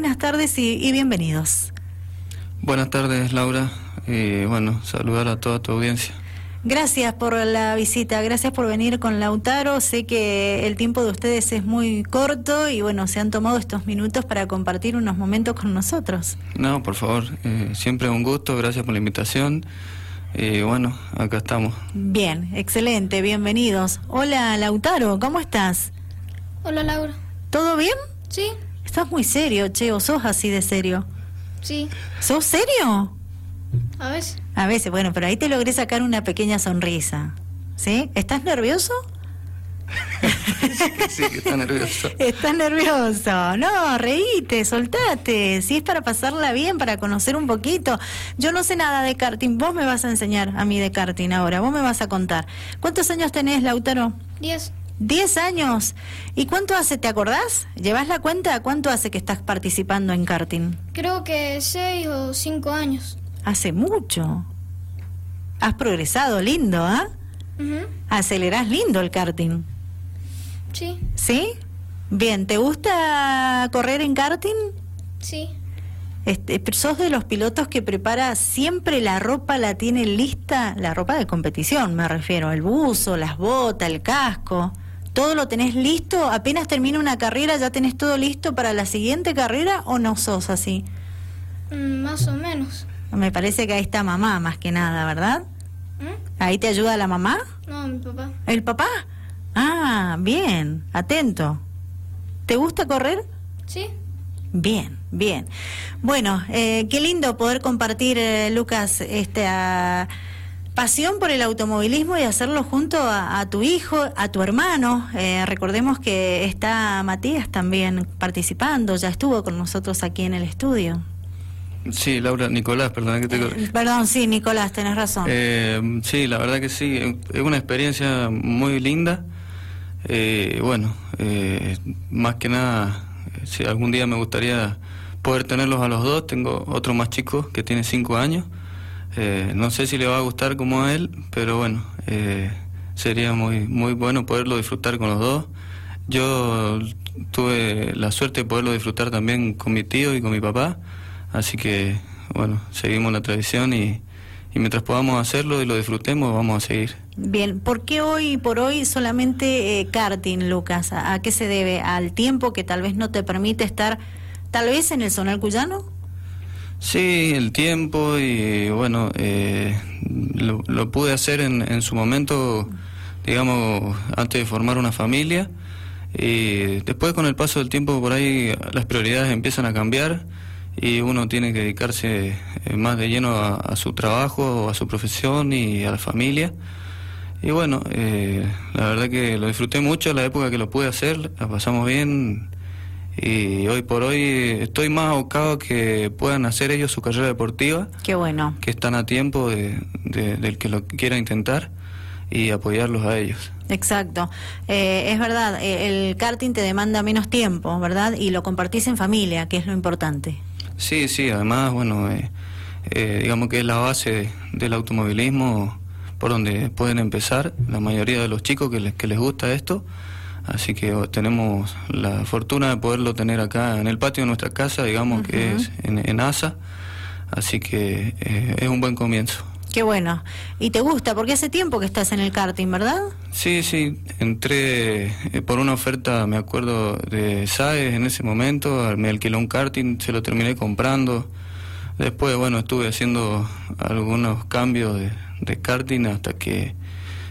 buenas tardes y, bienvenidos. Buenas tardes, Laura. Y bueno, saludar a toda tu audiencia. Gracias por la visita, gracias por venir con Lautaro. Sé que el tiempo de ustedes es muy corto y bueno, se han tomado estos minutos para compartir unos momentos con nosotros. No, por favor, eh, siempre un gusto, gracias por la invitación. Y bueno, acá estamos. Bien, excelente, bienvenidos. Hola Lautaro, ¿cómo estás? Hola Laura. ¿Todo bien? Sí. Estás muy serio, che, o sos así de serio. Sí. ¿Sos serio? A veces. A veces, bueno, pero ahí te logré sacar una pequeña sonrisa. ¿Sí? ¿Estás nervioso? sí, que está nervioso. Estás nervioso. No, reíte, soltate. Si es para pasarla bien, para conocer un poquito. Yo no sé nada de karting. Vos me vas a enseñar a mí de karting ahora. Vos me vas a contar. ¿Cuántos años tenés, Lautaro? Diez. Diez años. ¿Y cuánto hace, te acordás? ¿Llevas la cuenta? ¿Cuánto hace que estás participando en karting? Creo que seis o cinco años. Hace mucho. Has progresado lindo, ¿ah? Acelerás lindo el karting. Sí. ¿Sí? Bien, ¿te gusta correr en karting? Sí. Este, ¿Sos de los pilotos que prepara siempre la ropa, la tiene lista? La ropa de competición, me refiero, el buzo, las botas, el casco. ¿Todo lo tenés listo? ¿Apenas termina una carrera ya tenés todo listo para la siguiente carrera o no sos así? Mm, más o menos. Me parece que ahí está mamá más que nada, ¿verdad? ¿Mm? ¿Ahí te ayuda la mamá? No, mi papá. ¿El papá? Ah, bien, atento. ¿Te gusta correr? Sí. Bien, bien. Bueno, eh, qué lindo poder compartir, eh, Lucas, esta pasión por el automovilismo y hacerlo junto a, tu hijo, a tu hermano. Eh, recordemos que está Matías también participando, ya estuvo con nosotros aquí en el estudio. Sí, Laura, Nicolás, perdón que te... Eh, perdón, sí, Nicolás, tenés razón. Eh, sí, la verdad que sí, es una experiencia muy linda. Eh, bueno, eh, más que nada, si algún día me gustaría poder tenerlos a los dos, tengo otro más chico que tiene cinco años. No sé si le va a gustar como a él, pero bueno, sería muy, muy bueno poderlo disfrutar con los dos. Yo tuve la suerte de poderlo disfrutar también con mi tío y con mi papá. Así que, bueno, seguimos la tradición y, mientras podamos hacerlo y lo disfrutemos, vamos a seguir. Bien, ¿por qué hoy por hoy solamente eh, karting, Lucas? ¿A, qué se debe? ¿Al tiempo que tal vez no te permite estar tal vez en el Zonal Cuyano? Sí, el tiempo y bueno, eh, lo, pude hacer en, en su momento, digamos, antes de formar una familia. Y después con el paso del tiempo por ahí las prioridades empiezan a cambiar y uno tiene que dedicarse eh, más de lleno a, su trabajo, a su profesión y a la familia. Y bueno, eh, la verdad que lo disfruté mucho la época que lo pude hacer, la pasamos bien y hoy por hoy estoy más abocado que puedan hacer ellos su carrera deportiva. Qué bueno. Que están a tiempo de, del que lo quiera intentar y apoyarlos a ellos. Exacto. Eh, es verdad, el karting te demanda menos tiempo, ¿verdad? Y lo compartís en familia, que es lo importante. Sí, sí, además, bueno, eh, eh, digamos que es la base del automovilismo por donde pueden empezar la mayoría de los chicos que les, que les gusta esto. Así que tenemos la fortuna de poderlo tener acá en el patio de nuestra casa, digamos que es en, ASA. Así que eh, es un buen comienzo. Qué bueno. ¿Y te gusta? Porque hace tiempo que estás en el karting, ¿verdad? Sí, sí. Entré eh, por una oferta, me acuerdo, de SAES en ese momento. Me alquiló un karting, se lo terminé comprando. Después, bueno, estuve haciendo algunos cambios de, karting hasta que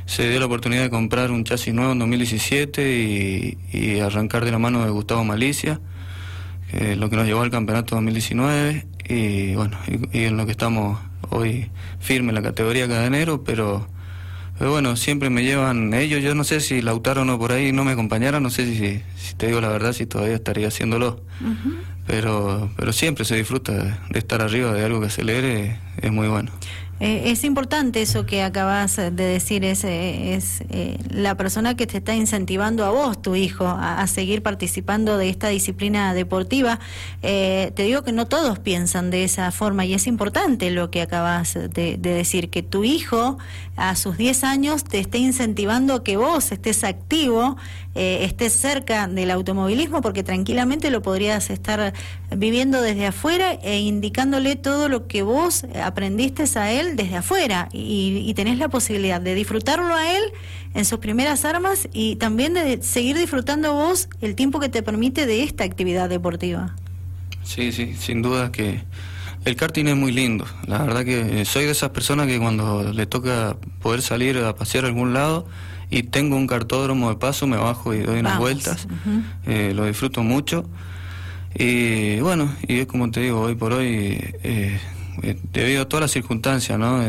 se dio la oportunidad de comprar un chasis nuevo en 2017 y, arrancar de la mano de Gustavo Malicia, lo que nos llevó al campeonato 2019 y bueno, y en lo que estamos hoy firme en la categoría cadenero, pero, pero bueno, siempre me llevan ellos. Yo no sé si Lautaro no por ahí no me acompañara, no sé si, si te digo la verdad, si todavía estaría haciéndolo. pero, pero siempre se disfruta de, estar arriba de algo que acelere, es muy bueno. Eh, es importante eso que acabas de decir, es, eh, es eh, la persona que te está incentivando a vos, tu hijo, a, seguir participando de esta disciplina deportiva. te digo que no todos piensan de esa forma y es importante lo que acabas de, decir, que tu hijo a sus 10 años te esté incentivando a que vos estés activo, estés cerca del automovilismo, porque tranquilamente lo podrías estar viviendo desde afuera e indicándole todo lo que vos aprendiste a él desde afuera y, tenés la posibilidad de disfrutarlo a él en sus primeras armas y también de seguir disfrutando vos el tiempo que te permite de esta actividad deportiva. Sí, sí, sin duda que el karting es muy lindo. La verdad que soy de esas personas que cuando le toca poder salir a pasear a algún lado y tengo un cartódromo de paso, me bajo y doy unas vueltas. Eh, lo disfruto mucho. Y bueno, y es como te digo, hoy por hoy eh, debido a todas las circunstancias ¿no?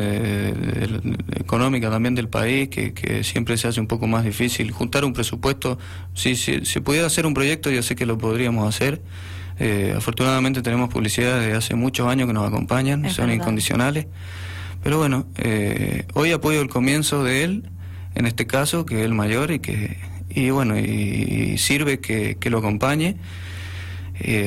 económicas también del país, que, siempre se hace un poco más difícil. Juntar un presupuesto, si se pudiera hacer un proyecto, yo sé que lo podríamos hacer. Eh, afortunadamente tenemos publicidad de hace muchos años que nos acompañan, son incondicionales. Pero bueno, eh, hoy apoyo el comienzo de él, en este caso, que es el mayor y que y bueno, y, sirve que, que, lo acompañe.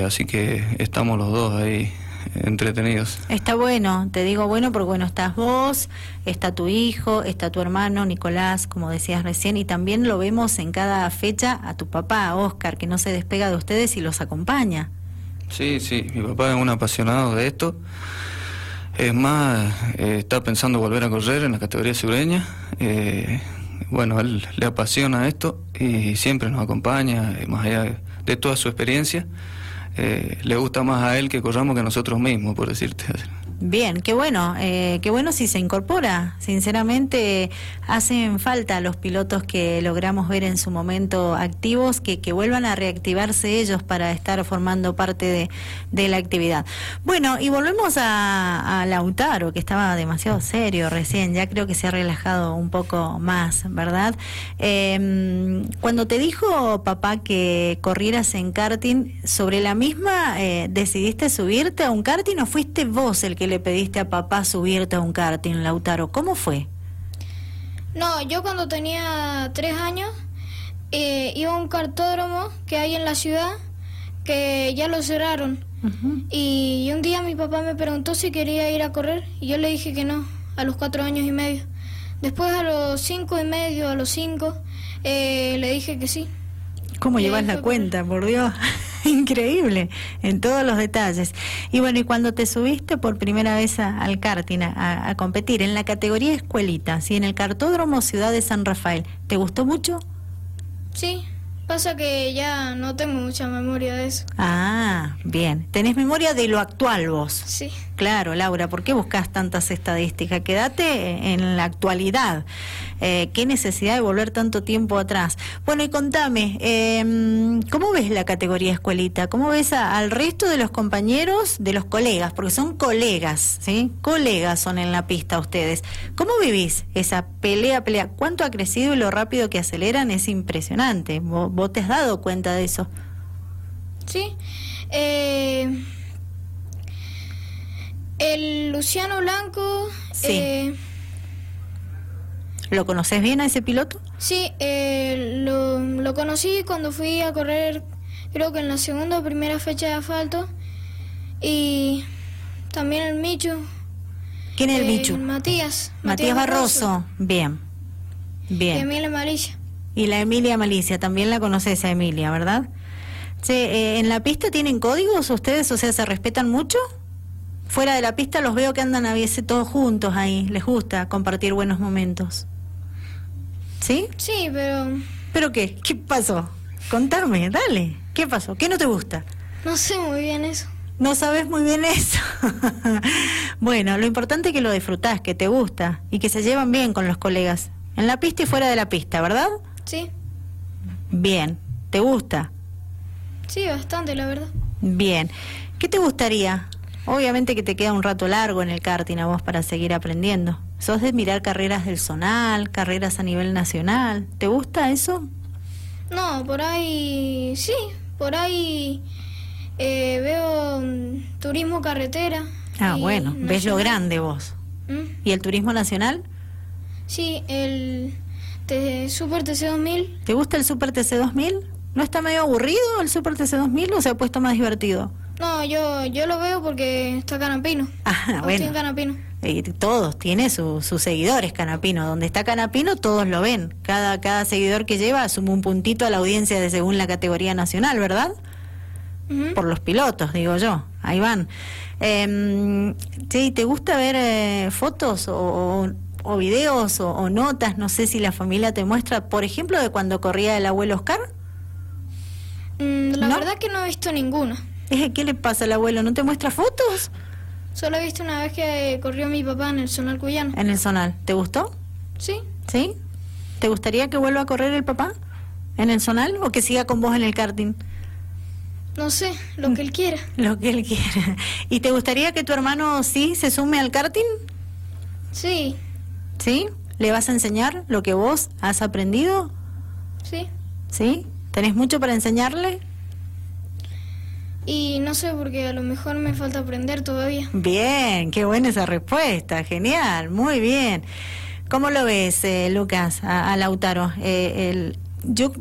así que estamos los dos ahí entretenidos. Está bueno, te digo bueno porque bueno, estás vos, está tu hijo, está tu hermano Nicolás, como decías recién, y también lo vemos en cada fecha a tu papá, Oscar, que no se despega de ustedes y los acompaña. Sí, sí, mi papá es un apasionado de esto. Es más, eh, está pensando volver a correr en la categoría sureña. Eh, bueno, él le apasiona esto y siempre nos acompaña, eh, más allá de toda su experiencia. Eh, le gusta más a él que corramos que nosotros mismos, por decirte. Bien, qué bueno, eh, qué bueno si se incorpora. Sinceramente, hacen falta los pilotos que logramos ver en su momento activos, que, que vuelvan a reactivarse ellos para estar formando parte de, de la actividad. Bueno, y volvemos a, a, Lautaro, que estaba demasiado serio recién, ya creo que se ha relajado un poco más, ¿verdad? Eh, cuando te dijo papá que corrieras en karting, sobre la misma, eh, ¿decidiste subirte a un karting o fuiste vos el que le pediste a papá subirte a un karting, Lautaro? ¿Cómo fue? No, yo cuando tenía tres años eh, iba a un cartódromo que hay en la ciudad que ya lo cerraron. y, un día mi papá me preguntó si quería ir a correr y yo le dije que no, a los cuatro años y medio. Después a los cinco y medio, a los cinco, eh, le dije que sí. ¿Cómo llevas la cuenta, por Dios? increíble en todos los detalles. Y bueno, y cuando te subiste por primera vez al karting a, competir en la categoría escuelita, ¿sí? en el cartódromo Ciudad de San Rafael, ¿te gustó mucho? Sí, Pasa que ya no tengo mucha memoria de eso. Ah, bien. ¿Tenés memoria de lo actual vos? Sí. Claro, Laura, ¿por qué buscas tantas estadísticas? Quédate en la actualidad. Eh, ¿Qué necesidad de volver tanto tiempo atrás? Bueno, y contame, eh, ¿cómo ves la categoría escuelita? ¿Cómo ves al resto de los compañeros, de los colegas? Porque son colegas, ¿sí? Colegas son en la pista ustedes. ¿Cómo vivís esa pelea, pelea? ¿Cuánto ha crecido y lo rápido que aceleran? Es impresionante. ¿Vos, te has dado cuenta de eso? Sí. Eh, el Luciano Blanco. Sí. Eh, ¿Lo conoces bien a ese piloto? Sí, eh, lo, lo, conocí cuando fui a correr, creo que en la segunda o primera fecha de asfalto. Y también el Michu. ¿Quién es el eh, Michu? Matías. Matías, Barroso. Bien. Bien. Y Emilia Malicia. Y la Emilia Malicia, también la conoces a Emilia, ¿verdad? Sí, eh, ¿En la pista tienen códigos ustedes? O sea, ¿se respetan mucho? Fuera de la pista los veo que andan a veces todos juntos ahí. Les gusta compartir buenos momentos. ¿Sí? Sí, pero... ¿Pero qué? ¿Qué pasó? Contarme, dale. ¿Qué pasó? ¿Qué no te gusta? No sé muy bien eso. No sabes muy bien eso. bueno, lo importante es que lo disfrutás, que te gusta y que se llevan bien con los colegas. En la pista y fuera de la pista, ¿verdad? Sí. Bien. ¿Te gusta? Sí, bastante, la verdad. Bien. ¿Qué te gustaría? Obviamente que te queda un rato largo en el karting a vos para seguir aprendiendo. ¿Sos de mirar carreras del zonal, carreras a nivel nacional? ¿Te gusta eso? No, por ahí sí, por ahí eh, veo mm, turismo carretera. Ah, bueno, ves lo grande vos. ¿Mm? ¿Y el turismo nacional? Sí, el Super TC 2000. ¿Te gusta el Super TC 2000? ¿No está medio aburrido el Super TC 2000 o se ha puesto más divertido? No, yo, yo lo veo porque está Canapino. Ah, Agustín bueno. Canapino. Todos, tiene su- sus seguidores Canapino. Donde está Canapino, todos lo ven. Cada, cada seguidor que lleva suma un puntito a la audiencia de según la categoría nacional, ¿verdad? Por los pilotos, digo yo. Ahí van. Eh, sí, ¿te gusta ver eh, fotos o, o- o videos o, o notas? No sé si la familia te muestra, por ejemplo, de cuando corría el abuelo Oscar. Mm, la ¿No? verdad que no he visto ninguna. Eh, ¿Qué le pasa al abuelo? ¿No te muestra fotos? Solo he visto una vez que corrió mi papá en el Zonal Cuyano. En el zonal. ¿Te gustó? Sí, ¿Sí? ¿Te gustaría que vuelva a correr el papá en el zonal o que siga con vos en el karting? no sé, lo que él quiera. Lo que él quiera. ¿Y te gustaría que tu hermano sí se sume al karting? Sí, ¿Sí? ¿Le vas a enseñar lo que vos has aprendido? sí. ¿Sí? ¿Tenés mucho para enseñarle? Y no sé, porque a lo mejor me falta aprender todavía. Bien, qué buena esa respuesta, genial, muy bien. ¿Cómo lo ves, eh, Lucas, a, a Lautaro? Eh, el- yo,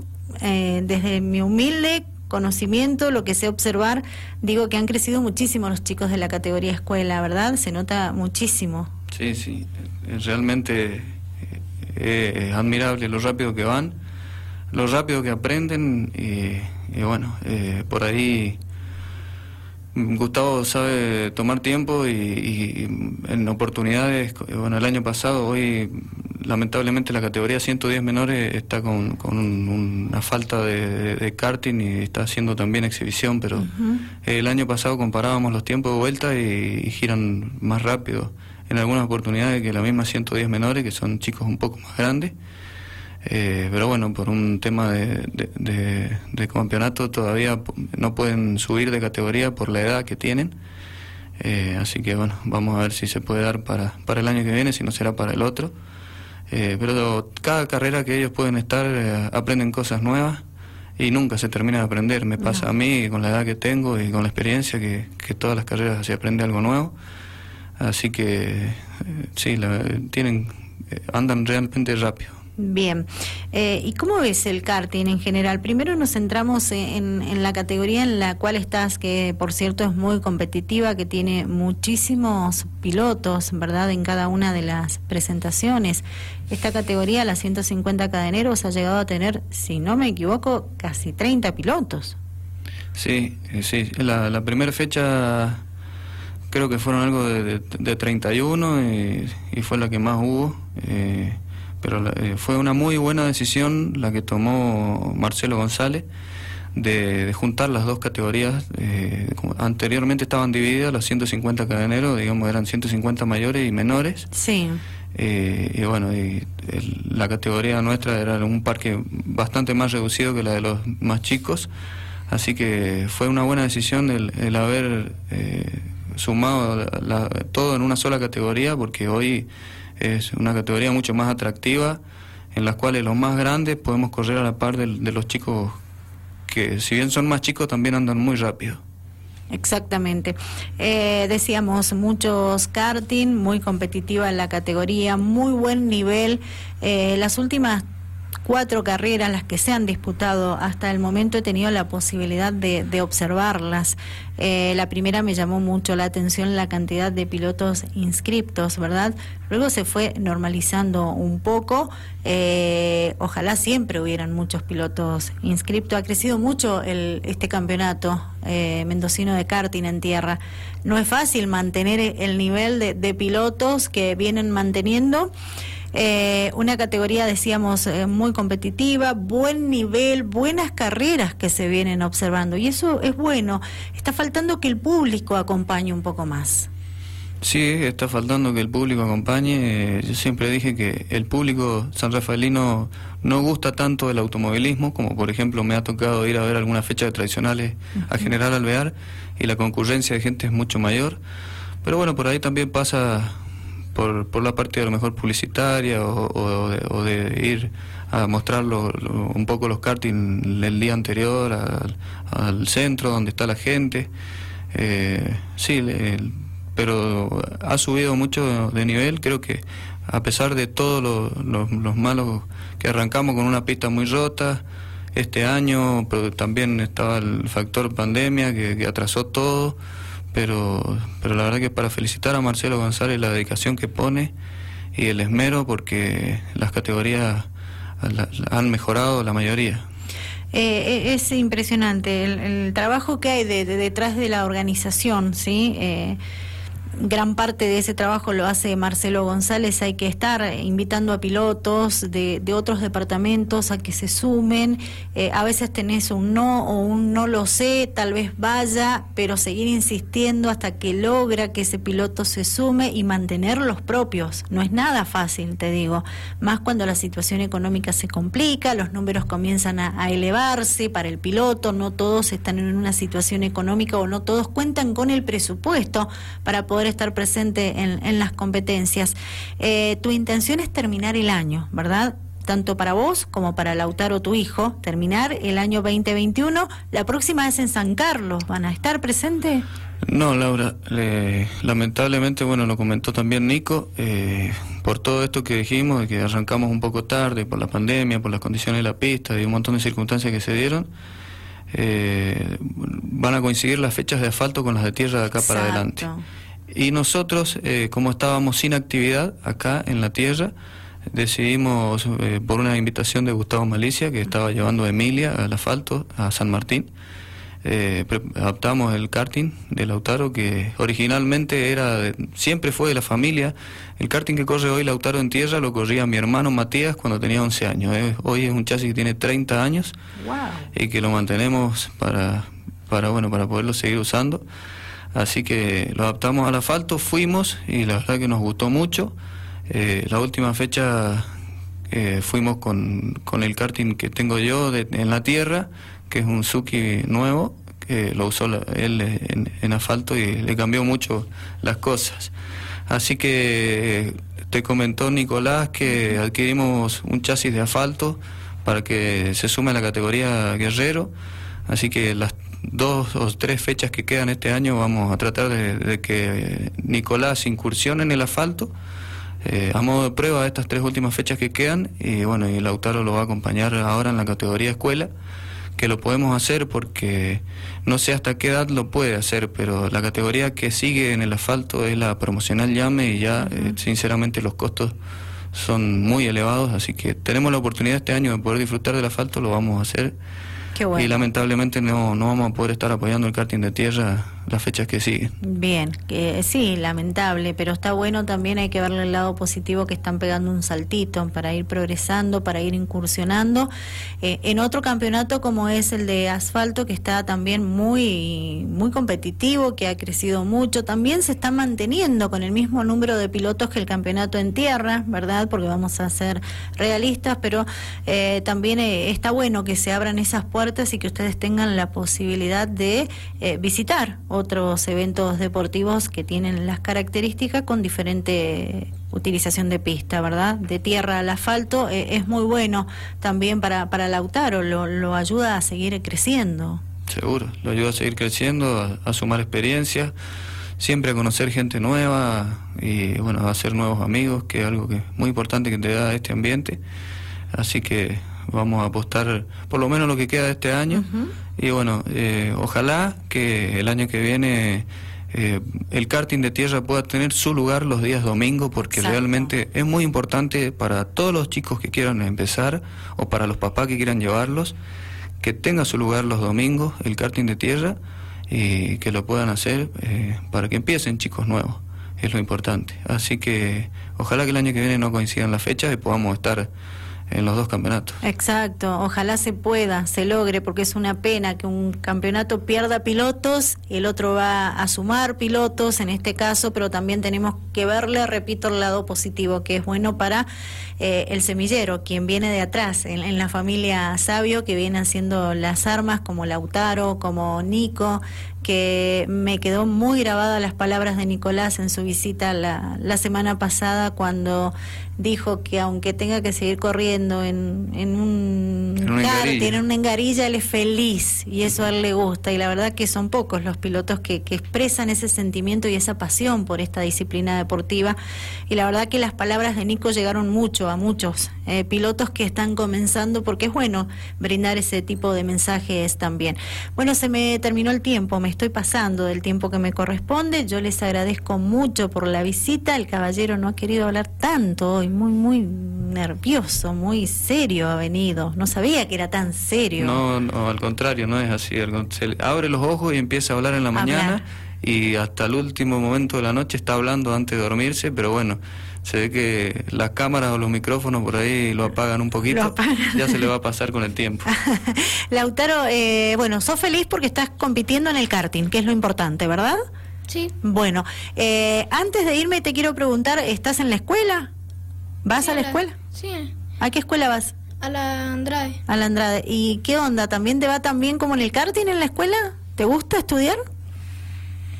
eh, desde mi humilde conocimiento, lo que sé observar, digo que han crecido muchísimo los chicos de la categoría escuela, ¿verdad? Se nota muchísimo. Sí, sí, eh, realmente eh, es admirable lo rápido que van, lo rápido que aprenden y, y bueno, eh, por ahí Gustavo sabe tomar tiempo y, y en oportunidades, bueno, el año pasado, hoy lamentablemente la categoría 110 menores está con, con un- una falta de, de- de karting y está haciendo también exhibición, pero el año pasado comparábamos los tiempos de vuelta y, y giran más rápido en algunas oportunidades que la misma 110 menores, que son chicos un poco más grandes. Eh, pero bueno, por un tema de, de- de- de campeonato todavía no pueden subir de categoría por la edad que tienen. Eh, así que bueno, vamos a ver si se puede dar para, para el año que viene, si no será para el otro. Eh, pero cada carrera que ellos pueden estar aprenden cosas nuevas y nunca se termina de aprender. Me pasa a mí con la edad que tengo y con la experiencia que, que todas las carreras se aprende algo nuevo. Así que sí, la- tienen andan realmente rápido. Bien. Eh, ¿Y cómo ves el karting en general? Primero nos centramos en, en la categoría en la cual estás, que por cierto es muy competitiva, que tiene muchísimos pilotos, ¿verdad? En cada una de las presentaciones. Esta categoría, la 150 cadeneros, ha llegado a tener, si no me equivoco, casi 30 pilotos. Sí, eh, sí. La, la primera fecha creo que fueron algo de, de, de 31 y, y fue la que más hubo. eh, pero eh, fue una muy buena decisión la que tomó Marcelo González de, de juntar las dos categorías. eh, como anteriormente estaban divididas los 150 cadeneros, digamos eran 150 mayores y menores. Sí. Eh, y bueno, y el- la categoría nuestra era un parque bastante más reducido que la de los más chicos, así que fue una buena decisión el, el haber eh, sumado la- la- todo en una sola categoría, porque hoy es una categoría mucho más atractiva, en las cuales los más grandes podemos correr a la par del- de los chicos que si bien son más chicos también andan muy rápido. Exactamente. Eh, decíamos, muchos karting, muy competitiva en la categoría, muy buen nivel. Eh, las últimas cuatro carreras, las que se han disputado hasta el momento, he tenido la posibilidad de, de observarlas. Eh, la primera me llamó mucho la atención la cantidad de pilotos inscriptos, ¿verdad? Luego se fue normalizando un poco. Eh, ojalá siempre hubieran muchos pilotos inscriptos. Ha crecido mucho el, este campeonato eh, mendocino de karting en tierra. No es fácil mantener el nivel de, de pilotos que vienen manteniendo. Eh, una categoría, decíamos, eh, muy competitiva, buen nivel, buenas carreras que se vienen observando. Y eso es bueno. Está faltando que el público acompañe un poco más. Sí, está faltando que el público acompañe. Yo siempre dije que el público sanrafaelino no gusta tanto el automovilismo, como por ejemplo me ha tocado ir a ver algunas fechas tradicionales a General Alvear y la concurrencia de gente es mucho mayor. Pero bueno, por ahí también pasa por, por la parte a lo mejor publicitaria o, o de, o de ir a mostrar lo- lo- un poco los karting el día anterior al, centro donde está la gente. Eh, sí, el- pero ha subido mucho de nivel, creo que a pesar de todos los malos que arrancamos con una pista muy rota, este año, pero también estaba el factor pandemia que, atrasó todo, pero, pero la verdad que para felicitar a Marcelo González la dedicación que pone y el esmero porque las categorías han mejorado la mayoría. Eh, eh, es impresionante el, trabajo que hay detrás de la organización, ¿sí? Eh, gran parte de ese trabajo lo hace Marcelo González. Hay que estar invitando a pilotos de, de otros departamentos a que se sumen. Eh, a veces tenés un no o un no lo sé, tal vez vaya, pero seguir insistiendo hasta que logra que ese piloto se sume y mantener los propios. No es nada fácil, te digo. Más cuando la situación económica se complica, los números comienzan a, a elevarse para el piloto, no todos están en una situación económica o no todos cuentan con el presupuesto para poder estar presente en, las competencias. Eh, tu intención es terminar el año, ¿verdad? tanto para vos como para Lautaro, tu hijo, terminar el año 2021. La próxima es en San Carlos. ¿Van a estar presentes? No, Laura, lamentablemente, bueno, lo comentó también Nico, eh, por todo esto que dijimos, de que arrancamos un poco tarde por la pandemia, por las condiciones de la pista y un montón de circunstancias que se dieron, eh, van a coincidir las fechas de asfalto con las de tierra de acá para adelante. Y nosotros, eh, como estábamos sin actividad acá en la tierra, decidimos, eh, por una invitación de Gustavo Malicia, que estaba llevando a Emilia al asfalto, a San Martín, eh, adaptamos el karting de Lautaro, que originalmente era siempre fue de la familia. El karting que corre hoy Lautaro en tierra lo corría mi hermano Matías cuando tenía 11 años. hoy es un chasis que tiene 30 años y que lo mantenemos para, para, bueno, para poderlo seguir usando. Así que lo adaptamos al asfalto, fuimos y la verdad que nos gustó mucho. Eh, la última fecha eh, fuimos con, con, el karting que tengo yo en la tierra, que es un Suki nuevo, que lo usó él en, asfalto y le cambió mucho las cosas. Así que te comentó Nicolás que adquirimos un chasis de asfalto para que se sume a la categoría guerrero. Así que las dos o tres fechas que quedan este año vamos a tratar de, que Nicolás incursione en el asfalto. Eh, a modo de prueba estas tres últimas fechas que quedan y bueno, y Lautaro lo va a acompañar ahora en la categoría escuela, que lo podemos hacer porque no sé hasta qué edad lo puede hacer, pero la categoría que sigue en el asfalto es la promocional llame y ya eh, sinceramente los costos son muy elevados, así que tenemos la oportunidad este año de poder disfrutar del asfalto, lo vamos a hacer y lamentablemente no, no vamos a poder estar apoyando el karting de tierra las fechas que siguen. Bien, sí, lamentable, pero está bueno también, hay que verle el lado positivo que están pegando un saltito para ir progresando, para ir incursionando. Eh, en otro campeonato como es el de asfalto, que está también muy, muy competitivo, que ha crecido mucho, también se está manteniendo con el mismo número de pilotos que el campeonato en tierra, ¿verdad? Porque vamos a ser realistas, pero eh, también eh, está bueno que se abran esas puertas y que ustedes tengan la posibilidad de visitar otros eventos deportivos que tienen las características con diferente utilización de pista, ¿verdad? De tierra al asfalto eh, es muy bueno también para, para Lautaro, lo, lo ayuda a seguir creciendo. Seguro, lo ayuda a seguir creciendo, a, sumar experiencia, siempre a conocer gente nueva y bueno, a hacer nuevos amigos, que es algo que muy importante que te da este ambiente. Así que vamos a apostar por lo menos lo que queda de este año y bueno, eh, ojalá que el año que viene eh, el karting de tierra pueda tener su lugar los días domingo porque realmente es muy importante para todos los chicos que quieran empezar o para los papás que quieran llevarlos que tenga su lugar los domingos el karting de tierra y que lo puedan hacer eh, para que empiecen chicos nuevos. Es lo importante. Así que ojalá que el año que viene no coincidan las fechas y podamos estar en los dos campeonatos. Exacto, ojalá se pueda, se logre, porque es una pena que un campeonato pierda pilotos, el otro va a sumar pilotos en este caso, pero también tenemos que verle, repito, el lado positivo, que es bueno para eh, el semillero, quien viene de atrás, en, la familia Sabio, que viene haciendo las armas como Lautaro, como Nico, que me quedó muy grabada las palabras de Nicolás en su visita la, la semana pasada cuando dijo que aunque tenga que seguir corriendo en, en un En en una engarilla, él es feliz y eso a él le gusta. Y la verdad que son pocos los pilotos que, que expresan ese sentimiento y esa pasión por esta disciplina deportiva. Y la verdad que las palabras de Nico llegaron mucho a muchos eh, pilotos que están comenzando porque es bueno brindar ese tipo de mensajes también. Bueno, se me terminó el tiempo, me estoy pasando del tiempo que me corresponde. Yo les agradezco mucho por la visita. El caballero no ha querido hablar tanto hoy, muy, muy nervioso, muy serio ha venido. No sabía que era tan serio. No, no, al contrario, no es así. Se abre los ojos y empieza a hablar en la Hablar. mañana y hasta el último momento de la noche está hablando antes de dormirse, pero bueno, se ve que las cámaras o los micrófonos por ahí lo apagan un poquito. Lo apagan. Ya se le va a pasar con el tiempo. Lautaro, eh, bueno, sos feliz porque estás compitiendo en el karting, que es lo importante, ¿verdad? Sí, Bueno, eh, antes de irme te quiero preguntar, ¿estás en la escuela? ¿Vas Sí, a la escuela? Sí, ¿A qué escuela vas? a la Andrade. A la Andrade. ¿Y qué onda? ¿También te va tan bien como en el karting en la escuela? ¿Te gusta estudiar?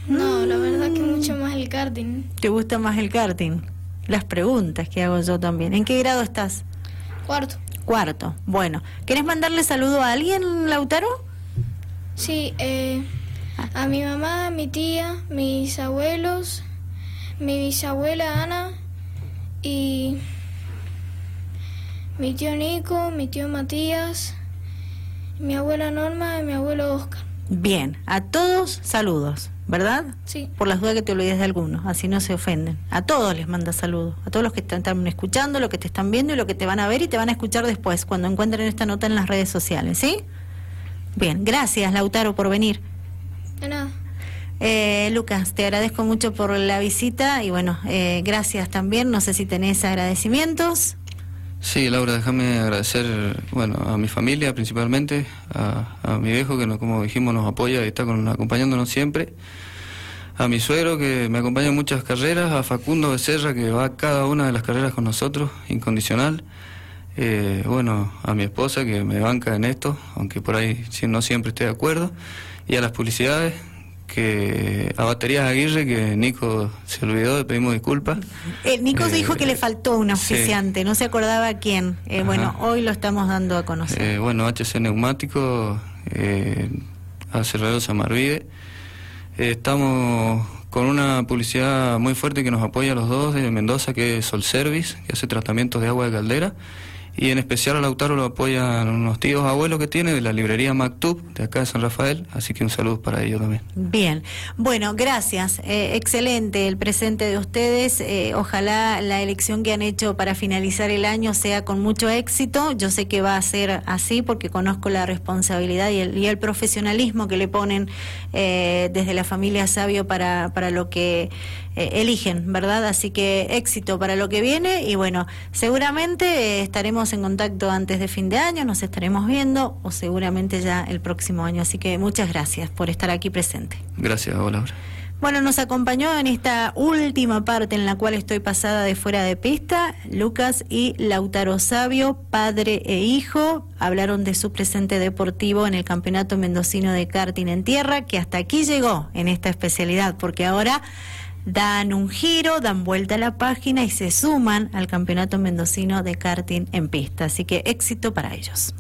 No, la verdad que mucho más el karting. ¿Te gusta más el karting? Las preguntas que hago yo también. ¿En qué grado estás? Cuarto. Cuarto. Bueno, ¿querés mandarle saludo a alguien, Lautaro? Sí, eh, a mi mamá, a mi tía, mis abuelos, mi bisabuela Ana y mi tío Nico, mi tío Matías, mi abuela Norma y mi abuelo Oscar. Bien, a todos saludos, ¿verdad? Sí, Por las dudas que te olvides de alguno, así no se ofenden. A todos les manda saludos, a todos los que te están escuchando, los que te están viendo y los que te van a ver y te van a escuchar después, cuando encuentren esta nota en las redes sociales, ¿sí? Bien, gracias Lautaro por venir. de nada. Eh, Lucas, te agradezco mucho por la visita y bueno, eh, gracias también. No sé si tenés agradecimientos. Sí, Laura, déjame agradecer, bueno, a mi familia principalmente, a, mi viejo que, no, como dijimos, nos apoya y está con, acompañándonos siempre, a mi suegro que me acompaña en muchas carreras, a Facundo Becerra que va a cada una de las carreras con nosotros, incondicional, eh, bueno, a mi esposa que me banca en esto, aunque por ahí no siempre esté de acuerdo, y a las publicidades, que a Baterías Aguirre, que Nico se olvidó, le pedimos disculpas. Eh, Nico Eh, dijo que le faltó un sí. auspiciante, no se acordaba quién. Eh, bueno, hoy lo estamos dando a conocer. Eh, bueno, HC Neumático, Acerrero Samarvide. Estamos con una publicidad muy fuerte que nos apoya a los dos de Mendoza, que es Sol Service, que hace tratamientos de agua de caldera. Y en especial a Lautaro lo apoyan unos tíos abuelos que tiene de la librería Mactub, de acá de San Rafael. Así que un saludo para ellos también. Bien, bueno, gracias. Eh, excelente el presente de ustedes. Eh, ojalá la elección que han hecho para finalizar el año sea con mucho éxito. Yo sé que va a ser así porque conozco la responsabilidad y el, y el profesionalismo que le ponen eh, desde la familia Sabio para, para lo que eh, eligen, ¿verdad? Así que éxito para lo que viene y bueno, seguramente eh, estaremos en contacto antes de fin de año, nos estaremos viendo o seguramente ya el próximo año. Así que muchas gracias por estar aquí presente. Gracias, Laura. Bueno, nos acompañó en esta última parte en la cual estoy pasada de fuera de pista, Lucas y Lautaro Sabio, padre e hijo, hablaron de su presente deportivo en el Campeonato Mendocino de Karting en Tierra, que hasta aquí llegó en esta especialidad, porque ahora dan un giro, dan vuelta a la página y se suman al Campeonato Mendocino de Karting en pista. Así que éxito para ellos.